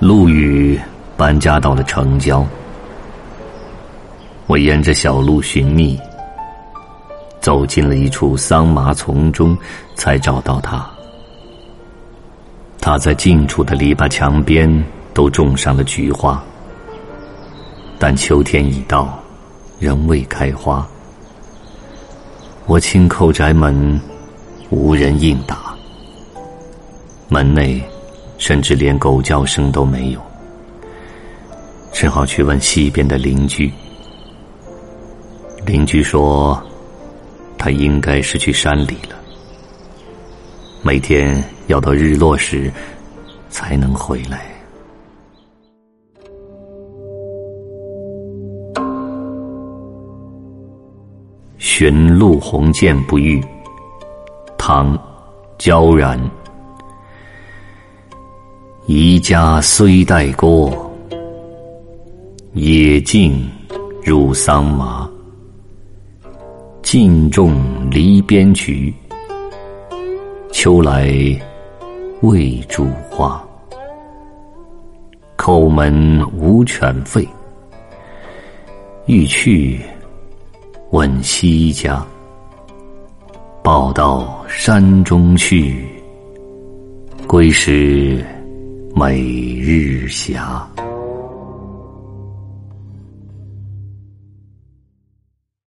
陆羽搬家到了城郊，我沿着小路寻觅，走进了一处桑麻丛中，才找到他。他在近处的篱笆墙边都种上了菊花，但秋天已到，仍未开花。我轻叩宅门，无人应答。门内。甚至连狗叫声都没有，只好去问西边的邻居。邻居说，他应该是去山里了，每天要到日落时才能回来。寻陆鸿渐不遇，唐，焦然。宜家虽待郭，野径入桑麻。尽种篱边菊，秋来未著花。叩门无犬吠，欲去问西家。报到山中去，归时。美日霞。